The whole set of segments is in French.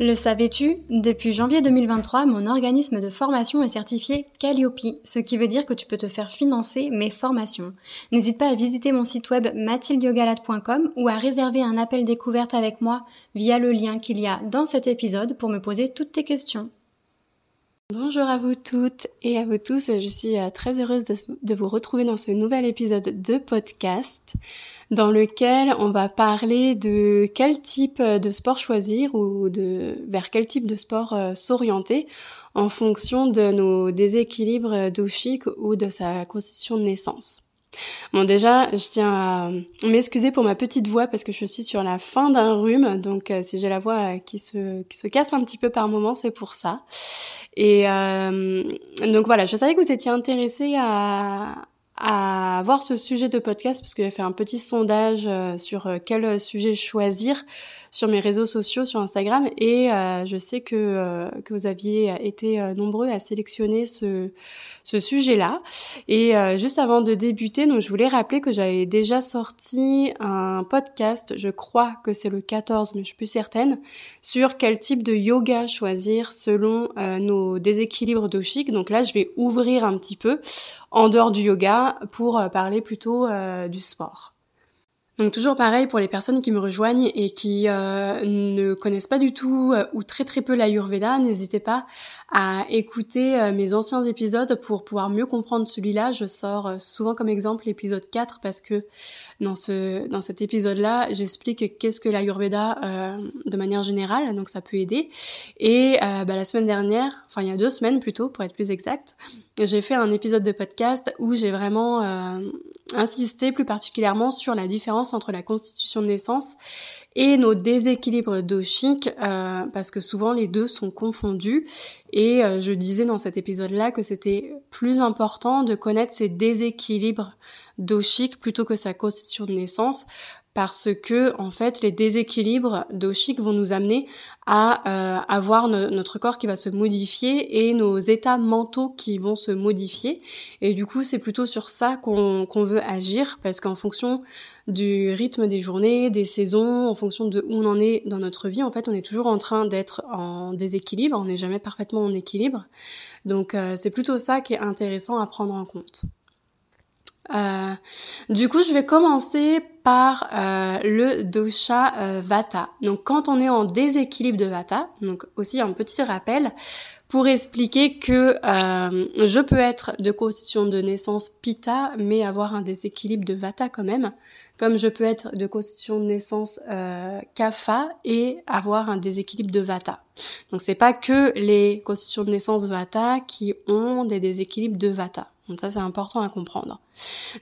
Le savais-tu Depuis janvier 2023, mon organisme de formation est certifié Calliope, ce qui veut dire que tu peux te faire financer mes formations. N'hésite pas à visiter mon site web mathildiogalade.com ou à réserver un appel découverte avec moi via le lien qu'il y a dans cet épisode pour me poser toutes tes questions. Bonjour à vous toutes et à vous tous, je suis euh, très heureuse de, vous retrouver dans ce nouvel épisode de podcast dans lequel on va parler de quel type de sport choisir ou de vers quel type de sport euh, s'orienter en fonction de nos déséquilibres douchiques ou de sa constitution de naissance. Bon déjà, je tiens à m'excuser pour ma petite voix parce que je suis sur la fin d'un rhume, donc euh, si j'ai la voix qui se qui se casse un petit peu par moment, c'est pour ça. Et euh, donc voilà, je savais que vous étiez intéressés à à voir ce sujet de podcast parce que j'ai fait un petit sondage euh, sur quel sujet choisir sur mes réseaux sociaux, sur Instagram, et euh, je sais que, euh, que vous aviez été euh, nombreux à sélectionner ce, ce sujet-là. Et juste avant de débuter, donc je voulais rappeler que j'avais déjà sorti un podcast, je crois que c'est le 14, mais je suis plus certaine, sur quel type de yoga choisir selon nos déséquilibres doshiques. Donc là, je vais ouvrir un petit peu en dehors du yoga pour parler plutôt du sport. Donc toujours pareil pour les personnes qui me rejoignent et qui euh, ne connaissent pas du tout euh, ou très très peu l'Ayurveda, n'hésitez pas à écouter euh, mes anciens épisodes pour pouvoir mieux comprendre celui-là. Je sors souvent comme exemple l'épisode 4 parce que dans ce dans cet épisode-là, j'explique qu'est-ce que l'Ayurveda de manière générale, donc ça peut aider. Et bah, la semaine dernière, enfin il y a deux semaines plutôt pour être plus exact, j'ai fait un épisode de podcast où j'ai vraiment insisté plus particulièrement sur la différence entre la constitution de naissance et nos déséquilibres doshiques, euh, parce que souvent les deux sont confondus. Et euh, je disais dans cet épisode-là que c'était plus important de connaître ces déséquilibres doshiques plutôt que sa constitution de naissance, parce que en fait les déséquilibres doshiques vont nous amener à euh, avoir notre corps qui va se modifier et nos états mentaux qui vont se modifier et du coup c'est plutôt sur ça qu'on veut agir parce qu'en fonction du rythme des journées, des saisons, en fonction de où on en est dans notre vie, en fait on est toujours en train d'être en déséquilibre, on n'est jamais parfaitement en équilibre. Donc euh, c'est plutôt ça qui est intéressant à prendre en compte. Euh, du coup, je vais commencer par euh, le dosha euh, vata. Donc, quand on est en déséquilibre de vata, donc aussi un petit rappel pour expliquer que je peux être de constitution de naissance pitta, mais avoir un déséquilibre de vata quand même, comme je peux être de constitution de naissance kapha et avoir un déséquilibre de vata. Donc, c'est pas que les constitutions de naissance vata qui ont des déséquilibres de vata. Donc ça c'est important à comprendre.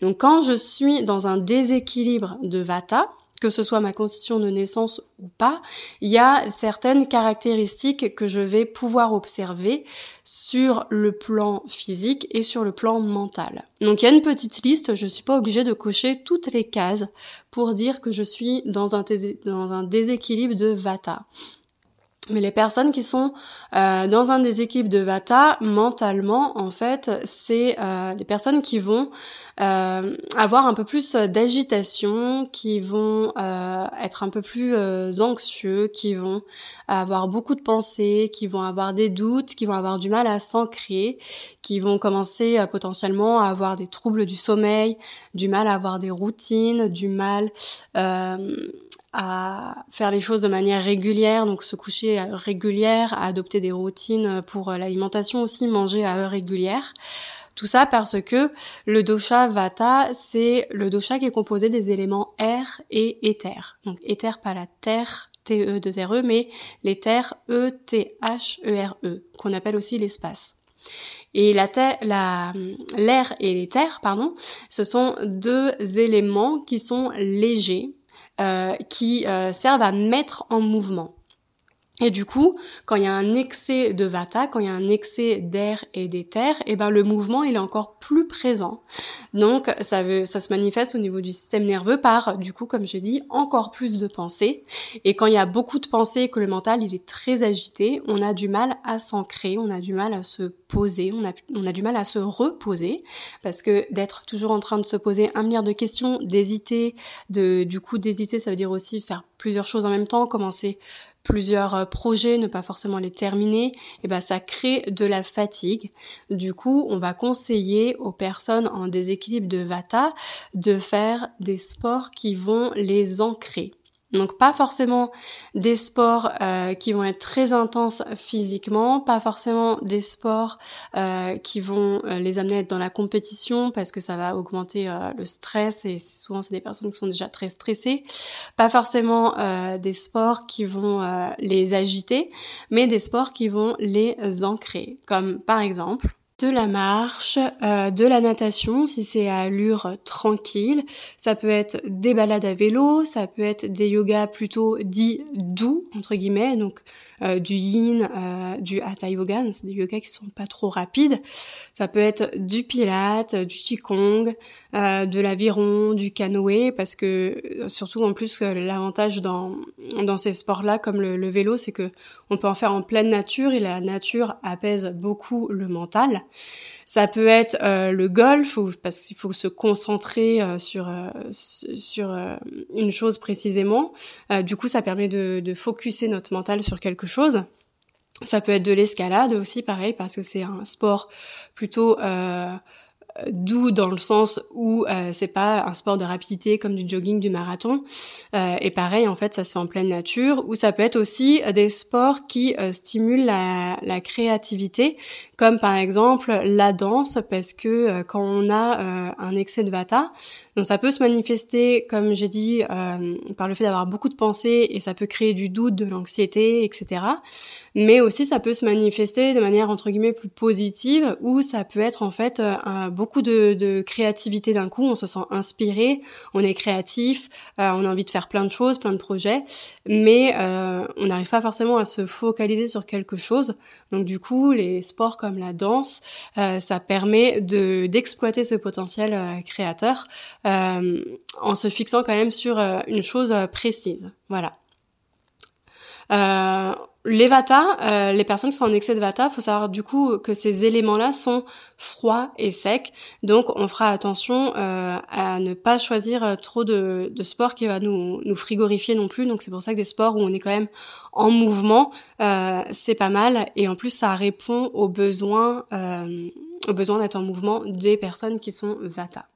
Donc quand je suis dans un déséquilibre de Vata, que ce soit ma constitution de naissance ou pas, il y a certaines caractéristiques que je vais pouvoir observer sur le plan physique et sur le plan mental. Donc il y a une petite liste, je suis pas obligée de cocher toutes les cases pour dire que je suis dans un déséquilibre de Vata. Mais les personnes qui sont euh, dans un déséquilibre de Vata, mentalement, en fait, c'est euh, des personnes qui vont euh, avoir un peu plus d'agitation, qui vont être un peu plus anxieux, qui vont avoir beaucoup de pensées, qui vont avoir des doutes, qui vont avoir du mal à s'ancrer, qui vont commencer potentiellement à avoir des troubles du sommeil, du mal à avoir des routines, du mal à faire les choses de manière régulière, donc se coucher régulière, à adopter des routines pour l'alimentation aussi, manger à heure régulière. Tout ça parce que le dosha vata, c'est le dosha qui est composé des éléments air et éther. Donc éther pas la terre, T-E-2-R-E, e, mais l'éther E-T-H-E-R-E, e, qu'on appelle aussi l'espace. Et la la, l'air et l'éther, pardon, ce sont deux éléments qui sont légers, qui servent à mettre en mouvement. Et du coup, quand il y a un excès de vata, quand il y a un excès d'air et d'éther, et eh ben le mouvement il est encore plus présent. Donc ça veut, ça se manifeste au niveau du système nerveux par, du coup, comme je dis, encore plus de pensées. Et quand il y a beaucoup de pensées, que le mental il est très agité, on a du mal à s'ancrer, on a du mal à se poser, on a, on a du mal à se reposer, parce que d'être toujours en train de se poser un milliard de questions, d'hésiter, de, du coup d'hésiter, ça veut dire aussi faire plusieurs choses en même temps, commencer plusieurs euh, projets, ne pas forcément les terminer, et eh ben ça crée de la fatigue. Du coup, on va conseiller aux personnes en déséquilibre de Vata de faire des sports qui vont les ancrer. Donc pas forcément des sports euh, qui vont être très intenses physiquement, pas forcément des sports euh, qui vont euh, les amener à être dans la compétition parce que ça va augmenter le stress et souvent c'est des personnes qui sont déjà très stressées, pas forcément des sports qui vont les agiter, mais des sports qui vont les ancrer, comme par exemple de la marche, euh, de la natation si c'est à allure tranquille. Ça peut être des balades à vélo, ça peut être des yogas plutôt dits doux entre guillemets, donc euh, du yin, euh, du hatha yoga, donc c'est des yogas qui sont pas trop rapides. Ça peut être du pilate, du qigong, de l'aviron, du canoë, parce que surtout en plus l'avantage dans dans ces sports-là comme le, le vélo, c'est que on peut en faire en pleine nature et la nature apaise beaucoup le mental. Ça peut être euh, le golf, parce qu'il faut se concentrer euh, sur euh, sur une chose précisément. du coup, ça permet de, de focuser notre mental sur quelque chose. Ça peut être de l'escalade aussi, pareil, parce que c'est un sport plutôt doux dans le sens où euh, c'est pas un sport de rapidité comme du jogging, du marathon. Euh, et pareil, en fait, ça se fait en pleine nature. Ou ça peut être aussi des sports qui euh, stimulent la, la, créativité, comme par exemple la danse, parce que quand on a un excès de vata, donc ça peut se manifester, comme j'ai dit, par le fait d'avoir beaucoup de pensées et ça peut créer du doute, de l'anxiété, etc. Mais aussi ça peut se manifester de manière entre guillemets plus positive, où ça peut être en fait beaucoup beaucoup de, créativité d'un coup, on se sent inspiré, on est créatif, euh, on a envie de faire plein de choses, plein de projets, mais euh, on n'arrive pas forcément à se focaliser sur quelque chose. Donc du coup, les sports comme la danse, euh, ça permet de d'exploiter ce potentiel créateur en se fixant quand même sur une chose précise. Voilà. Les vata, euh, les personnes qui sont en excès de vata, faut savoir du coup que ces éléments-là sont froids et secs. Donc on fera attention euh, à ne pas choisir euh, trop de, de sport qui va nous, nous frigorifier non plus. Donc c'est pour ça que des sports où on est quand même en mouvement, c'est pas mal. Et en plus ça répond aux besoins, aux besoins d'être en mouvement des personnes qui sont vata.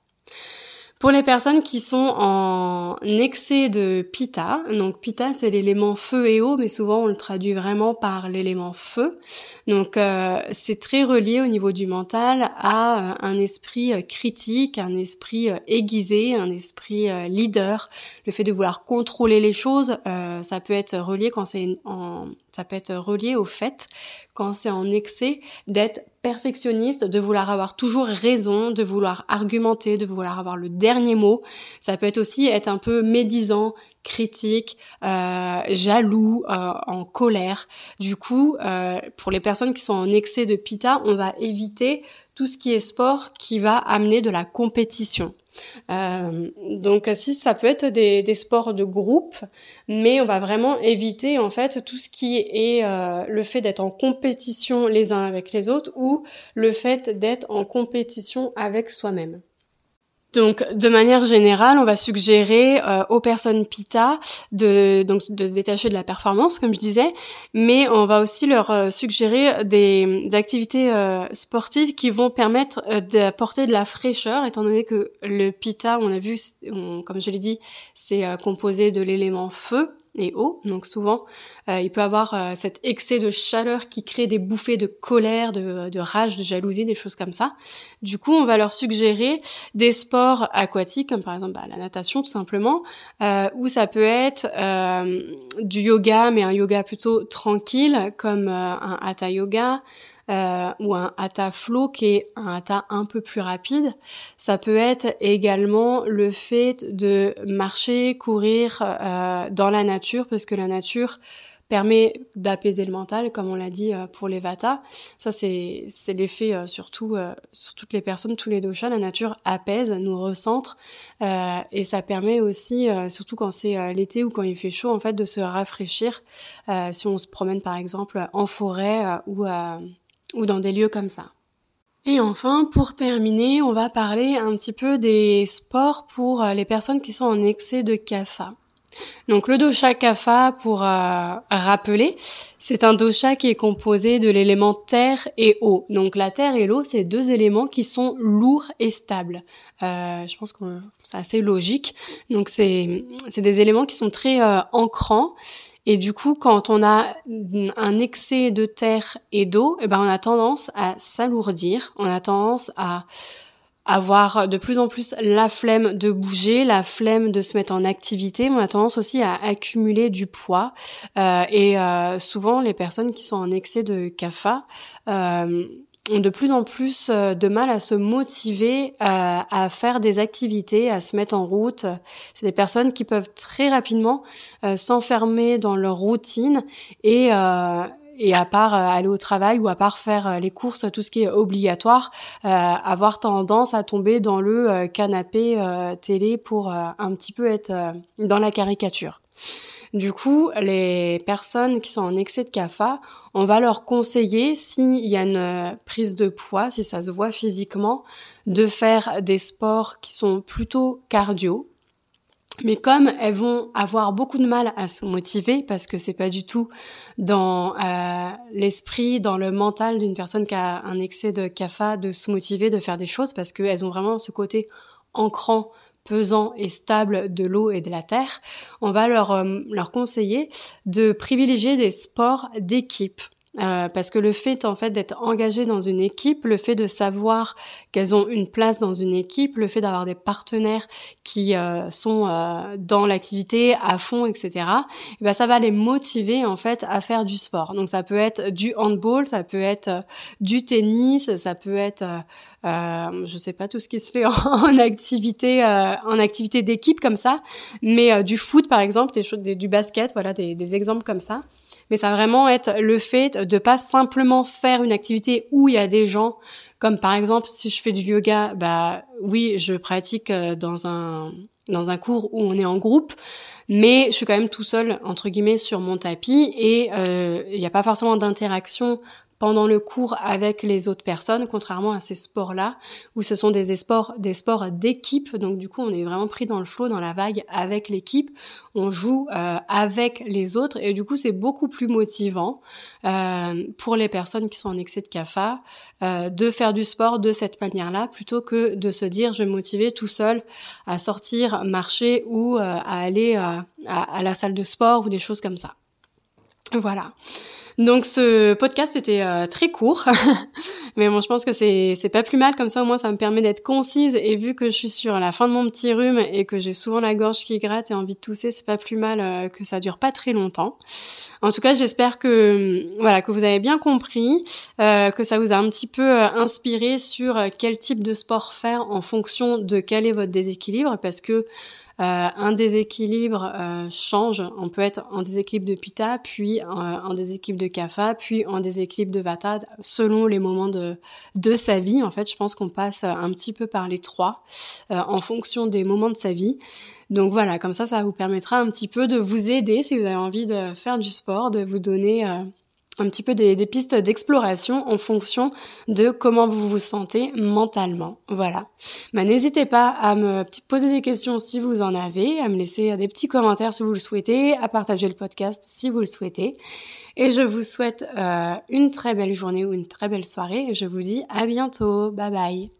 Pour les personnes qui sont en excès de pita, donc pita c'est l'élément feu et eau, mais souvent on le traduit vraiment par l'élément feu. Donc euh, c'est très relié au niveau du mental à euh, un esprit euh, critique, un esprit aiguisé, un esprit leader. Le fait de vouloir contrôler les choses, ça peut être relié quand c'est en ça peut être relié au fait, quand c'est en excès, d'être perfectionniste, de vouloir avoir toujours raison, de vouloir argumenter, de vouloir avoir le dernier mot. Ça peut être aussi être un peu médisant, critique, euh, jaloux, euh, en colère. Du coup, euh, pour les personnes qui sont en excès de pita, on va éviter tout ce qui est sport qui va amener de la compétition. Euh, donc si ça peut être des, des, sports de groupe, mais on va vraiment éviter en fait tout ce qui est euh, le fait d'être en compétition les uns avec les autres ou le fait d'être en compétition avec soi-même. Donc, de manière générale, on va suggérer euh, aux personnes PITA de donc de se détacher de la performance, comme je disais, mais on va aussi leur euh, suggérer des, activités euh, sportives qui vont permettre d'apporter de la fraîcheur, étant donné que le PITA, on a vu, comme je l'ai dit, c'est composé de l'élément feu, et. Donc souvent, euh, il peut avoir euh, cet excès de chaleur qui crée des bouffées de colère, de, rage, de jalousie, des choses comme ça. Du coup, on va leur suggérer des sports aquatiques, comme par exemple bah, la natation tout simplement, euh, ou ça peut être du yoga, mais un yoga plutôt tranquille, comme un hatha yoga, euh, ou un hatha flow qui est un hatha un peu plus rapide. Ça peut être également le fait de marcher, courir euh, dans la nature parce que la nature permet d'apaiser le mental, comme on l'a dit euh, pour les Vata. Ça, c'est c'est l'effet euh, surtout euh, sur toutes les personnes, tous les doshas. La nature apaise, nous recentre, et ça permet aussi, surtout quand c'est l'été ou quand il fait chaud, en fait, de se rafraîchir. si on se promène par exemple en forêt ou ou dans des lieux comme ça. Et enfin, pour terminer, on va parler un petit peu des sports pour les personnes qui sont en excès de kapha. Donc le dosha kapha, pour euh, rappeler, c'est un dosha qui est composé de l'élément terre et eau. Donc la terre et l'eau, c'est deux éléments qui sont lourds et stables. Euh, je pense que c'est assez logique. Donc c'est c'est des éléments qui sont très euh, ancrants. Et du coup, quand on a un excès de terre et d'eau, eh ben on a tendance à s'alourdir. On a tendance à avoir de plus en plus la flemme de bouger, la flemme de se mettre en activité. On a tendance aussi à accumuler du poids. Euh, et euh, souvent, les personnes qui sont en excès de CAFA euh, ont de plus en plus de mal à se motiver à faire des activités, à se mettre en route. C'est des personnes qui peuvent très rapidement s'enfermer dans leur routine et, et à part euh, aller au travail ou à part faire euh, les courses, tout ce qui est obligatoire, euh, avoir tendance à tomber dans le canapé télé pour un petit peu être dans la caricature. Du coup, les personnes qui sont en excès de CAFA, on va leur conseiller, s'il y a une prise de poids, si ça se voit physiquement, de faire des sports qui sont plutôt cardio, mais comme elles vont avoir beaucoup de mal à se motiver parce que c'est pas du tout dans euh, l'esprit, dans le mental d'une personne qui a un excès de CAFA de se motiver, de faire des choses parce qu'elles ont vraiment ce côté ancrant pesant et stable de l'eau et de la terre, on va leur, euh, leur conseiller de privilégier des sports d'équipe. Euh, parce que le fait en fait d'être engagé dans une équipe, le fait de savoir qu'elles ont une place dans une équipe, le fait d'avoir des partenaires qui euh, sont euh, dans l'activité à fond, etc. Et ben ça va les motiver en fait à faire du sport. Donc ça peut être du handball, ça peut être du tennis, ça peut être euh, je sais pas tout ce qui se fait en, activité en activité d'équipe comme ça, mais du foot par exemple, des choses, du basket, voilà des, des exemples comme ça mais ça va vraiment être le fait de pas simplement faire une activité où il y a des gens, comme par exemple si je fais du yoga, bah oui, je pratique euh, dans un dans un cours où on est en groupe, mais je suis quand même tout seul entre guillemets sur mon tapis et euh, il n'y a pas forcément d'interaction pendant le cours avec les autres personnes, contrairement à ces sports-là, où ce sont des sports, des sports d'équipe. Donc du coup, on est vraiment pris dans le flot, dans la vague avec l'équipe. On joue euh, avec les autres et du coup, c'est beaucoup plus motivant euh, pour les personnes qui sont en excès de CAFA euh, de faire du sport de cette manière-là, plutôt que de se dire je vais me motiver tout seul à sortir, marcher ou à aller à, à la salle de sport ou des choses comme ça. Voilà. Donc ce podcast était euh, très court, mais bon, je pense que c'est c'est pas plus mal comme ça. Au moins, ça me permet d'être concise. Et vu que je suis sur la fin de mon petit rhume et que j'ai souvent la gorge qui gratte et envie de tousser, c'est pas plus mal euh, que ça dure pas très longtemps. En tout cas, j'espère que voilà que vous avez bien compris, euh, que ça vous a un petit peu inspiré sur quel type de sport faire en fonction de quel est votre déséquilibre, parce que un déséquilibre euh, change. On peut être en déséquilibre de Pitta, puis en, déséquilibre de Kapha, puis en déséquilibre de Vata, selon les moments de, de sa vie. En fait, je pense qu'on passe un petit peu par les trois euh, en fonction des moments de sa vie. Donc voilà, comme ça, ça vous permettra un petit peu de vous aider si vous avez envie de faire du sport, de vous donner un petit peu des, pistes d'exploration en fonction de comment vous vous sentez mentalement. Voilà. Bah, n'hésitez pas à me poser des questions si vous en avez, à me laisser des petits commentaires si vous le souhaitez, à partager le podcast si vous le souhaitez. Et je vous souhaite euh, une très belle journée ou une très belle soirée. Je vous dis à bientôt. Bye bye.